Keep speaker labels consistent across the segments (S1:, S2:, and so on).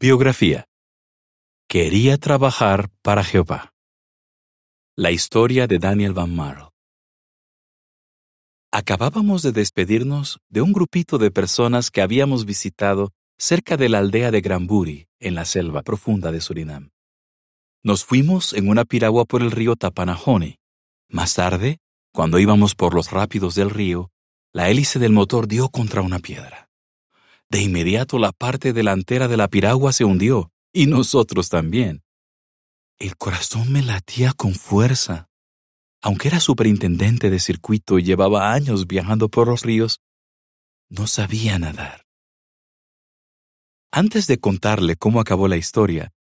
S1: Biografía. Quería trabajar para Jehová. La historia de Daniel Van Marl. Acabábamos de despedirnos de un grupito de personas que habíamos visitado cerca de la aldea de Granbury, en la selva profunda de Surinam. Nos fuimos en una piragua por el río Tapanahone. Más tarde, cuando íbamos por los rápidos del río, la hélice del motor dio contra una piedra. De inmediato la parte delantera de la piragua se hundió, y nosotros también. El corazón me latía con fuerza. Aunque era superintendente de circuito y llevaba años viajando por los ríos, no sabía nadar. Antes de contarle cómo acabó la historia,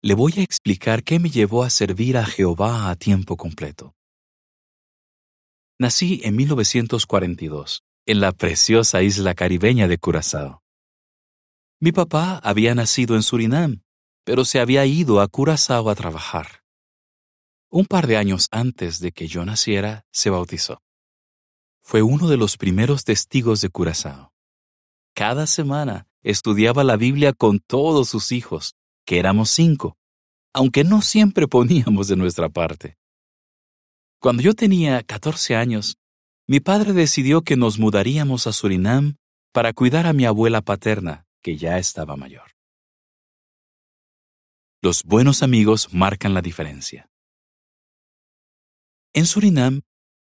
S1: le voy a explicar qué me llevó a servir a Jehová a tiempo completo. Nací en 1942, en la preciosa isla caribeña de Curazao. Mi papá había nacido en Surinam, pero se había ido a Curazao a trabajar. Un par de años antes de que yo naciera, se bautizó. Fue uno de los primeros testigos de Curazao. Cada semana estudiaba la Biblia con todos sus hijos, que éramos cinco, aunque no siempre poníamos de nuestra parte. Cuando yo tenía 14 años, mi padre decidió que nos mudaríamos a Surinam para cuidar a mi abuela paterna, que ya estaba mayor. Los buenos amigos marcan la diferencia. En Surinam,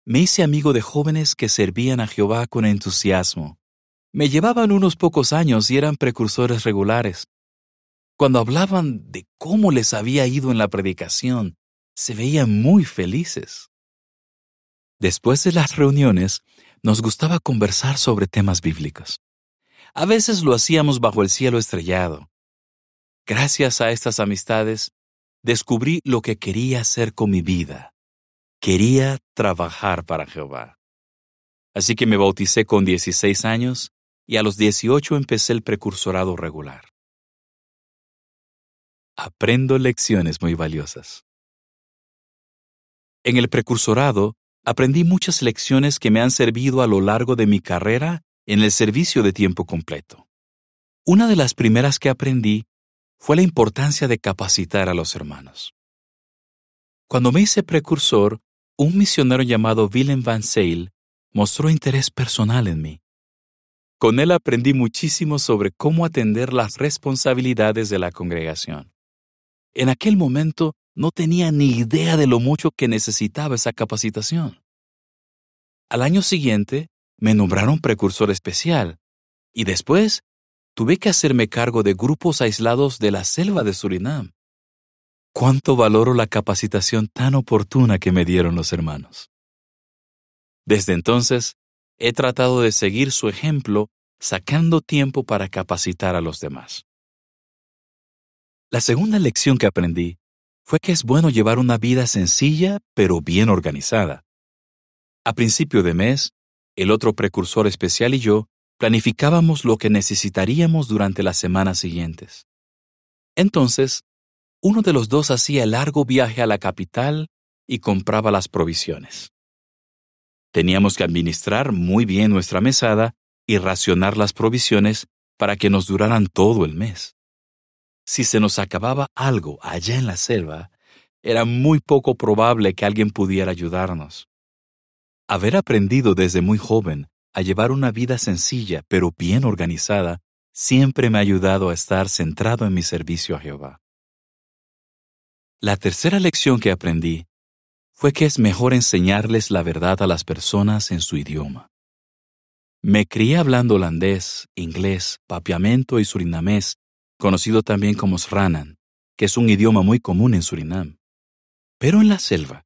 S1: me hice amigo de jóvenes que servían a Jehová con entusiasmo. Me llevaban unos pocos años y eran precursores regulares. Cuando hablaban de cómo les había ido en la predicación, se veían muy felices. Después de las reuniones, nos gustaba conversar sobre temas bíblicos. A veces lo hacíamos bajo el cielo estrellado. Gracias a estas amistades, descubrí lo que quería hacer con mi vida. Quería trabajar para Jehová. Así que me bauticé con 16 años y a los 18 empecé el precursorado regular. Aprendo lecciones muy valiosas. En el precursorado aprendí muchas lecciones que me han servido a lo largo de mi carrera en el servicio de tiempo completo. Una de las primeras que aprendí fue la importancia de capacitar a los hermanos. Cuando me hice precursor, un misionero llamado Willem Van Sale mostró interés personal en mí. Con él aprendí muchísimo sobre cómo atender las responsabilidades de la congregación. En aquel momento no tenía ni idea de lo mucho que necesitaba esa capacitación. Al año siguiente, me nombraron precursor especial y después tuve que hacerme cargo de grupos aislados de la selva de Surinam. Cuánto valoro la capacitación tan oportuna que me dieron los hermanos. Desde entonces, he tratado de seguir su ejemplo sacando tiempo para capacitar a los demás. La segunda lección que aprendí fue que es bueno llevar una vida sencilla pero bien organizada. A principio de mes, el otro precursor especial y yo planificábamos lo que necesitaríamos durante las semanas siguientes. Entonces, uno de los dos hacía el largo viaje a la capital y compraba las provisiones. Teníamos que administrar muy bien nuestra mesada y racionar las provisiones para que nos duraran todo el mes. Si se nos acababa algo allá en la selva, era muy poco probable que alguien pudiera ayudarnos. Haber aprendido desde muy joven a llevar una vida sencilla pero bien organizada siempre me ha ayudado a estar centrado en mi servicio a Jehová. La tercera lección que aprendí fue que es mejor enseñarles la verdad a las personas en su idioma. Me crié hablando holandés, inglés, papiamento y surinamés, conocido también como Sranan, que es un idioma muy común en Surinam. Pero en la selva,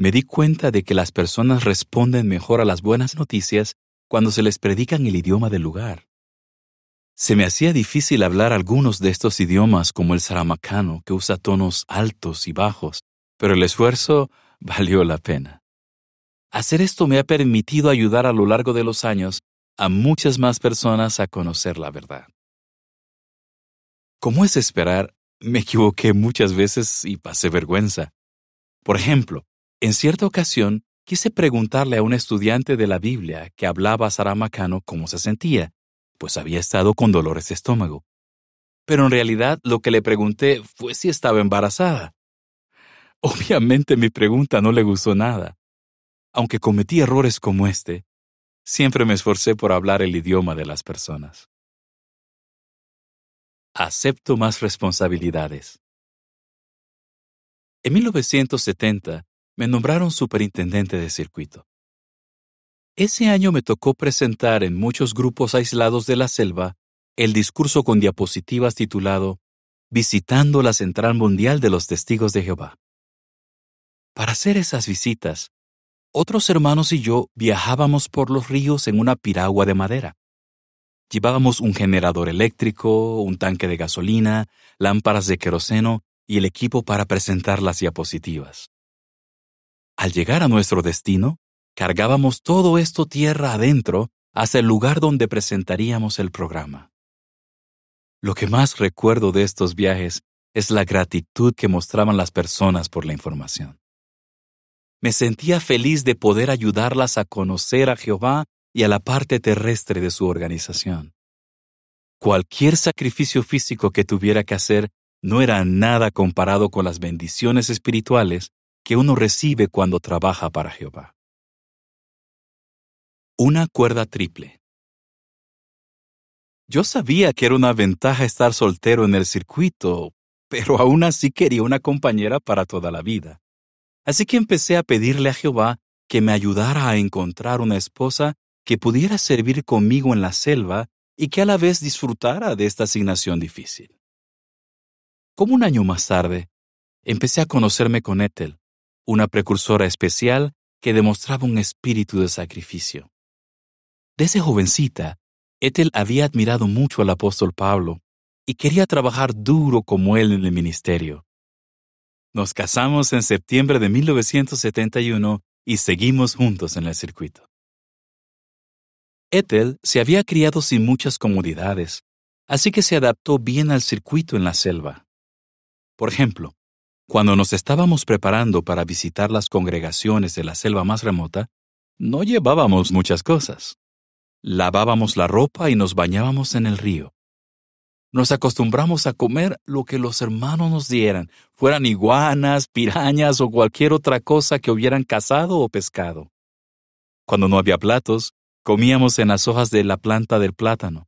S1: me di cuenta de que las personas responden mejor a las buenas noticias cuando se les predica en el idioma del lugar. Se me hacía difícil hablar algunos de estos idiomas como el saramacano, que usa tonos altos y bajos, pero el esfuerzo valió la pena. Hacer esto me ha permitido ayudar a lo largo de los años a muchas más personas a conocer la verdad. Como es esperar, me equivoqué muchas veces y pasé vergüenza. Por ejemplo, en cierta ocasión, quise preguntarle a un estudiante de la Biblia que hablaba saramacano cómo se sentía, pues había estado con dolores de estómago. pero en realidad lo que le pregunté fue si estaba embarazada. Obviamente mi pregunta no le gustó nada. Aunque cometí errores como este, siempre me esforcé por hablar el idioma de las personas. Acepto más responsabilidades. En 1970 me nombraron superintendente de circuito. Ese año me tocó presentar en muchos grupos aislados de la selva el discurso con diapositivas titulado Visitando la Central Mundial de los Testigos de Jehová. Para hacer esas visitas, otros hermanos y yo viajábamos por los ríos en una piragua de madera. Llevábamos un generador eléctrico, un tanque de gasolina, lámparas de queroseno y el equipo para presentar las diapositivas. Al llegar a nuestro destino, cargábamos todo esto tierra adentro hasta el lugar donde presentaríamos el programa. Lo que más recuerdo de estos viajes es la gratitud que mostraban las personas por la información. Me sentía feliz de poder ayudarlas a conocer a Jehová y a la parte terrestre de su organización. Cualquier sacrificio físico que tuviera que hacer no era nada comparado con las bendiciones espirituales que uno recibe cuando trabaja para Jehová. Una cuerda triple. Yo sabía que era una ventaja estar soltero en el circuito, pero aún así quería una compañera para toda la vida. Así que empecé a pedirle a Jehová que me ayudara a encontrar una esposa que pudiera servir conmigo en la selva y que a la vez disfrutara de esta asignación difícil. Como un año más tarde, empecé a conocerme con Ethel, una precursora especial que demostraba un espíritu de sacrificio. Desde jovencita, Ethel había admirado mucho al apóstol Pablo y quería trabajar duro como él en el ministerio. Nos casamos en septiembre de 1971 y seguimos juntos en el circuito. Ethel se había criado sin muchas comodidades, así que se adaptó bien al circuito en la selva. Por ejemplo, cuando nos estábamos preparando para visitar las congregaciones de la selva más remota, no llevábamos muchas cosas. Lavábamos la ropa y nos bañábamos en el río nos acostumbramos a comer lo que los hermanos nos dieran, fueran iguanas, pirañas o cualquier otra cosa que hubieran cazado o pescado. Cuando no había platos, comíamos en las hojas de la planta del plátano.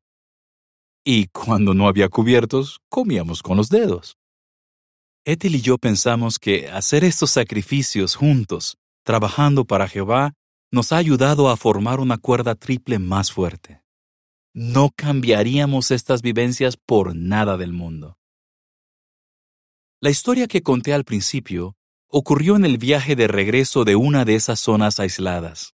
S1: Y cuando no había cubiertos, comíamos con los dedos. Ethel y yo pensamos que hacer estos sacrificios juntos, trabajando para Jehová, nos ha ayudado a formar una cuerda triple más fuerte. No cambiaríamos estas vivencias por nada del mundo. La historia que conté al principio ocurrió en el viaje de regreso de una de esas zonas aisladas.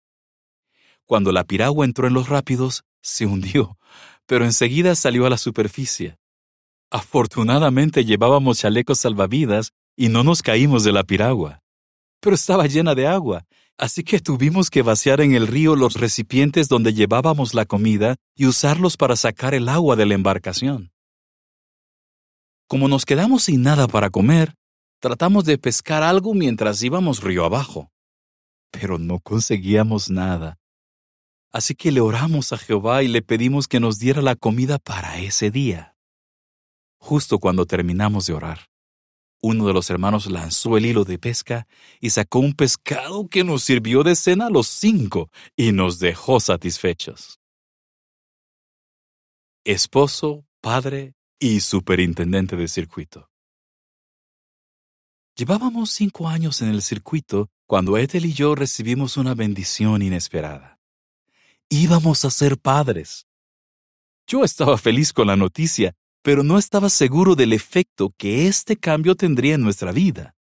S1: Cuando la piragua entró en los rápidos, se hundió, pero enseguida salió a la superficie. Afortunadamente llevábamos chalecos salvavidas y no nos caímos de la piragua. Pero estaba llena de agua Así que tuvimos que vaciar en el río los recipientes donde llevábamos la comida y usarlos para sacar el agua de la embarcación. Como nos quedamos sin nada para comer, tratamos de pescar algo mientras íbamos río abajo. Pero no conseguíamos nada. Así que le oramos a Jehová y le pedimos que nos diera la comida para ese día. Justo cuando terminamos de orar, uno de los hermanos lanzó el hilo de pesca y sacó un pescado que nos sirvió de cena a los cinco y nos dejó satisfechos. Esposo, padre y superintendente de circuito. Llevábamos cinco años en el circuito cuando Ethel y yo recibimos una bendición inesperada. Íbamos a ser padres. Yo estaba feliz con la noticia pero no estaba seguro del efecto que este cambio tendría en nuestra vida.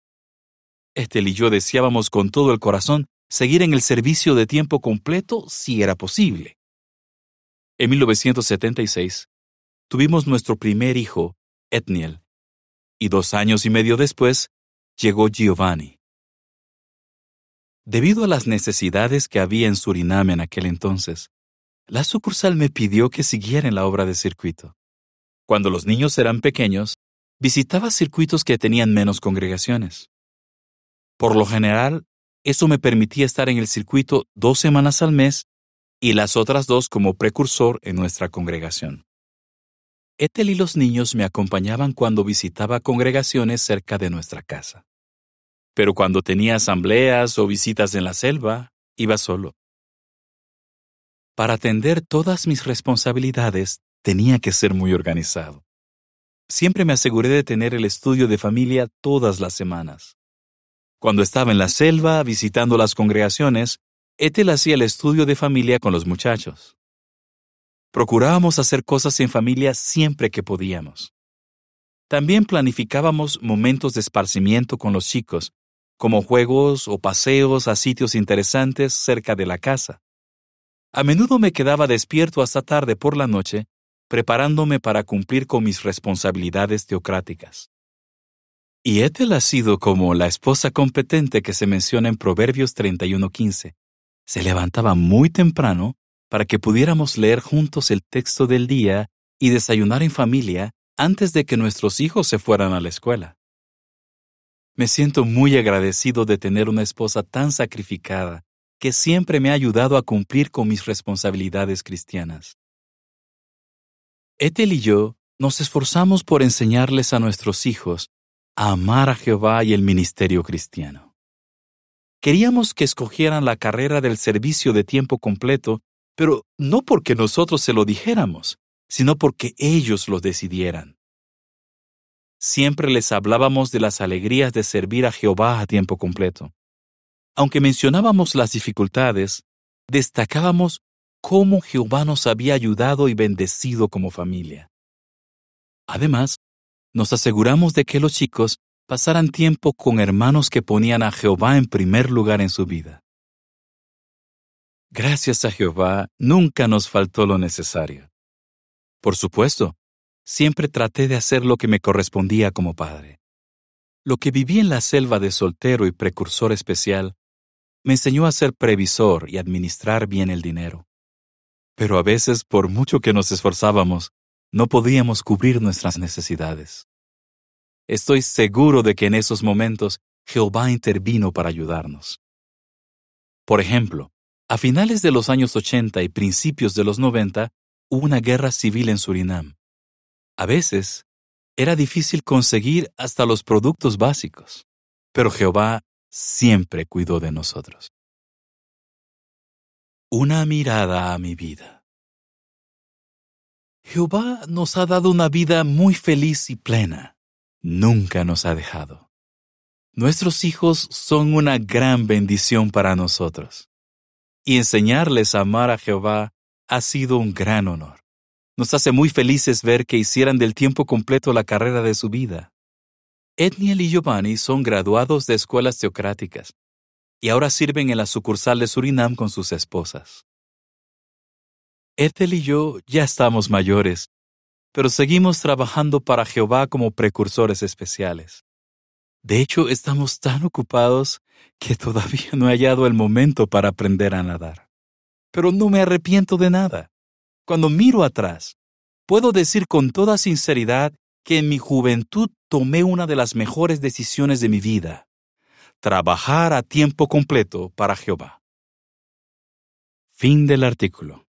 S1: Estel y yo deseábamos con todo el corazón seguir en el servicio de tiempo completo si era posible. En 1976, tuvimos nuestro primer hijo, Etniel, y dos años y medio después llegó Giovanni. Debido a las necesidades que había en Surinam en aquel entonces, la sucursal me pidió que siguiera en la obra de circuito. Cuando los niños eran pequeños, visitaba circuitos que tenían menos congregaciones. Por lo general, eso me permitía estar en el circuito dos semanas al mes y las otras dos como precursor en nuestra congregación. Ethel y los niños me acompañaban cuando visitaba congregaciones cerca de nuestra casa. Pero cuando tenía asambleas o visitas en la selva, iba solo. Para atender todas mis responsabilidades, tenía que ser muy organizado. Siempre me aseguré de tener el estudio de familia todas las semanas. Cuando estaba en la selva visitando las congregaciones, Ethel hacía el estudio de familia con los muchachos. Procurábamos hacer cosas en familia siempre que podíamos. También planificábamos momentos de esparcimiento con los chicos, como juegos o paseos a sitios interesantes cerca de la casa. A menudo me quedaba despierto hasta tarde por la noche, preparándome para cumplir con mis responsabilidades teocráticas. Y Ethel ha sido como la esposa competente que se menciona en Proverbios 31:15. Se levantaba muy temprano para que pudiéramos leer juntos el texto del día y desayunar en familia antes de que nuestros hijos se fueran a la escuela. Me siento muy agradecido de tener una esposa tan sacrificada que siempre me ha ayudado a cumplir con mis responsabilidades cristianas. Ethel y yo nos esforzamos por enseñarles a nuestros hijos a amar a Jehová y el ministerio cristiano. Queríamos que escogieran la carrera del servicio de tiempo completo, pero no porque nosotros se lo dijéramos, sino porque ellos lo decidieran. Siempre les hablábamos de las alegrías de servir a Jehová a tiempo completo. Aunque mencionábamos las dificultades, destacábamos cómo Jehová nos había ayudado y bendecido como familia. Además, nos aseguramos de que los chicos pasaran tiempo con hermanos que ponían a Jehová en primer lugar en su vida. Gracias a Jehová, nunca nos faltó lo necesario. Por supuesto, siempre traté de hacer lo que me correspondía como padre. Lo que viví en la selva de soltero y precursor especial me enseñó a ser previsor y administrar bien el dinero. Pero a veces, por mucho que nos esforzábamos, no podíamos cubrir nuestras necesidades. Estoy seguro de que en esos momentos Jehová intervino para ayudarnos. Por ejemplo, a finales de los años 80 y principios de los 90 hubo una guerra civil en Surinam. A veces, era difícil conseguir hasta los productos básicos, pero Jehová siempre cuidó de nosotros. Una mirada a mi vida. Jehová nos ha dado una vida muy feliz y plena. Nunca nos ha dejado. Nuestros hijos son una gran bendición para nosotros. Y enseñarles a amar a Jehová ha sido un gran honor. Nos hace muy felices ver que hicieran del tiempo completo la carrera de su vida. Etniel y Giovanni son graduados de escuelas teocráticas y ahora sirven en la sucursal de Surinam con sus esposas. Ethel y yo ya estamos mayores, pero seguimos trabajando para Jehová como precursores especiales. De hecho, estamos tan ocupados que todavía no he hallado el momento para aprender a nadar. Pero no me arrepiento de nada. Cuando miro atrás, puedo decir con toda sinceridad que en mi juventud tomé una de las mejores decisiones de mi vida, trabajar a tiempo completo para Jehová. Fin del artículo.